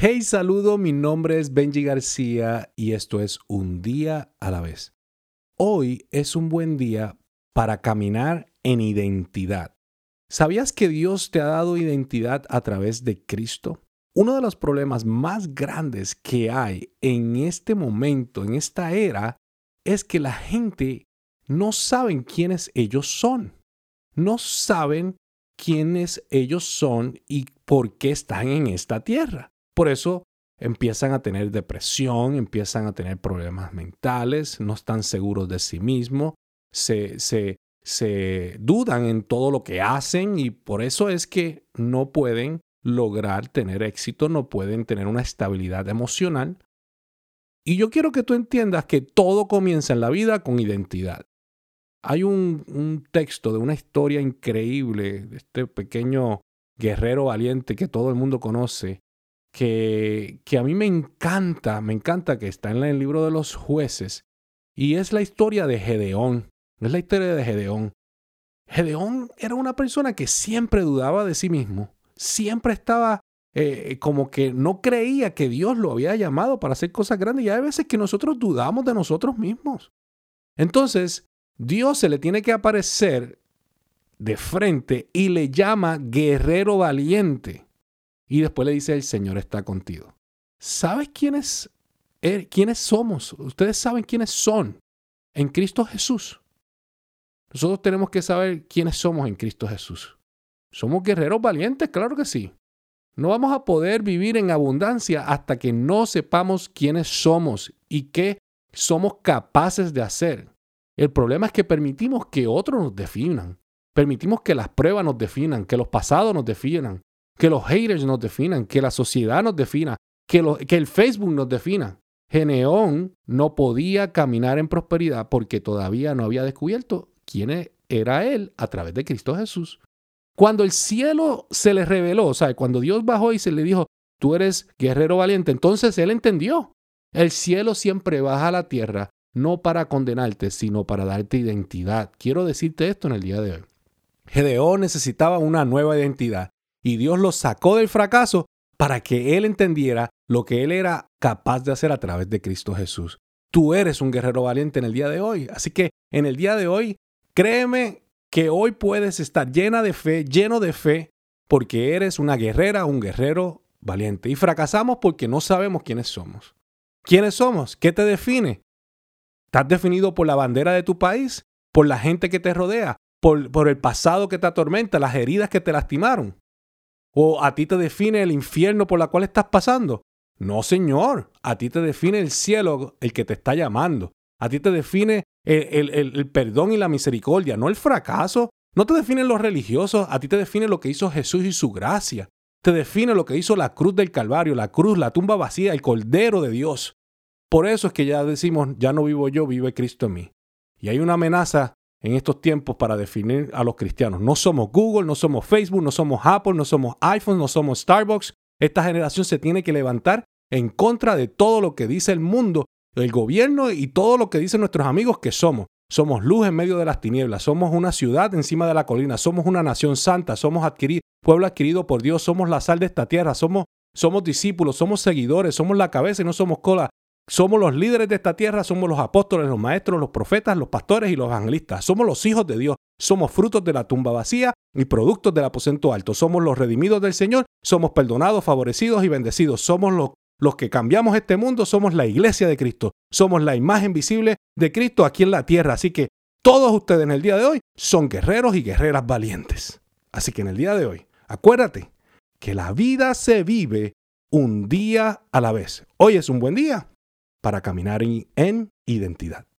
Hey, saludo, mi nombre es Benji García y esto es Un día a la vez. Hoy es un buen día para caminar en identidad. ¿Sabías que Dios te ha dado identidad a través de Cristo? Uno de los problemas más grandes que hay en este momento, en esta era, es que la gente no saben quiénes ellos son. No saben quiénes ellos son y por qué están en esta tierra. Por eso empiezan a tener depresión, empiezan a tener problemas mentales, no están seguros de sí mismos, se, se, se dudan en todo lo que hacen y por eso es que no pueden lograr tener éxito, no pueden tener una estabilidad emocional. Y yo quiero que tú entiendas que todo comienza en la vida con identidad. Hay un, un texto de una historia increíble de este pequeño guerrero valiente que todo el mundo conoce, que, que a mí me encanta, me encanta que está en el libro de los jueces, y es la historia de Gedeón. Es la historia de Gedeón. Gedeón era una persona que siempre dudaba de sí mismo, siempre estaba eh, como que no creía que Dios lo había llamado para hacer cosas grandes y hay veces que nosotros dudamos de nosotros mismos. Entonces, Dios se le tiene que aparecer de frente y le llama guerrero valiente. Y después le dice, el Señor está contigo. ¿Sabes quiénes, er, quiénes somos? Ustedes saben quiénes son en Cristo Jesús. Nosotros tenemos que saber quiénes somos en Cristo Jesús. Somos guerreros valientes, claro que sí. No vamos a poder vivir en abundancia hasta que no sepamos quiénes somos y qué somos capaces de hacer. El problema es que permitimos que otros nos definan. Permitimos que las pruebas nos definan, que los pasados nos definan, que los haters nos definan, que la sociedad nos defina, que, que el Facebook nos defina. Geneón no podía caminar en prosperidad porque todavía no había descubierto quién era él a través de Cristo Jesús. Cuando el cielo se le reveló, o sea, cuando Dios bajó y se le dijo, tú eres guerrero valiente, entonces él entendió. El cielo siempre baja a la tierra, no para condenarte, sino para darte identidad. Quiero decirte esto en el día de hoy. Gedeón necesitaba una nueva identidad y Dios lo sacó del fracaso para que él entendiera lo que él era capaz de hacer a través de Cristo Jesús. Tú eres un guerrero valiente en el día de hoy. Así que en el día de hoy, créeme que hoy puedes estar llena de fe, lleno de fe, porque eres una guerrera, un guerrero valiente. Y fracasamos porque no sabemos quiénes somos. ¿Quiénes somos? ¿Qué te define? ¿Estás definido por la bandera de tu país? ¿Por la gente que te rodea? ¿Por, por el pasado que te atormenta? ¿Las heridas que te lastimaron? ¿O a ti te define el infierno por la cual estás pasando? No, Señor. A ti te define el cielo, el que te está llamando. A ti te define el, el, perdón y la misericordia, no el fracaso. No te definen los religiosos, a ti te define lo que hizo Jesús y su gracia. Te define lo que hizo la cruz del Calvario, la cruz, la tumba vacía, el Cordero de Dios. Por eso es que ya decimos, ya no vivo yo, vive Cristo en mí. Y hay una amenaza en estos tiempos para definir a los cristianos. No somos Google, no somos Facebook, no somos Apple, no somos iPhone, no somos Starbucks. Esta generación se tiene que levantar en contra de todo lo que dice el mundo, el gobierno y todo lo que dicen nuestros amigos que somos. Somos luz en medio de las tinieblas, somos una ciudad encima de la colina, somos una nación santa, somos pueblo adquirido por Dios, somos la sal de esta tierra, somos, somos discípulos, somos seguidores, somos la cabeza y no somos cola, somos los líderes de esta tierra, somos los apóstoles, los maestros, los profetas, los pastores y los evangelistas. Somos los hijos de Dios. Somos frutos de la tumba vacía y productos del aposento alto. Somos los redimidos del Señor. Somos perdonados, favorecidos y bendecidos. Somos los, los que cambiamos este mundo. Somos la iglesia de Cristo. Somos la imagen visible de Cristo aquí en la tierra. Así que todos ustedes en el día de hoy son guerreros y guerreras valientes. Así que en el día de hoy, acuérdate que la vida se vive un día a la vez. Hoy es un buen día para caminar en identidad.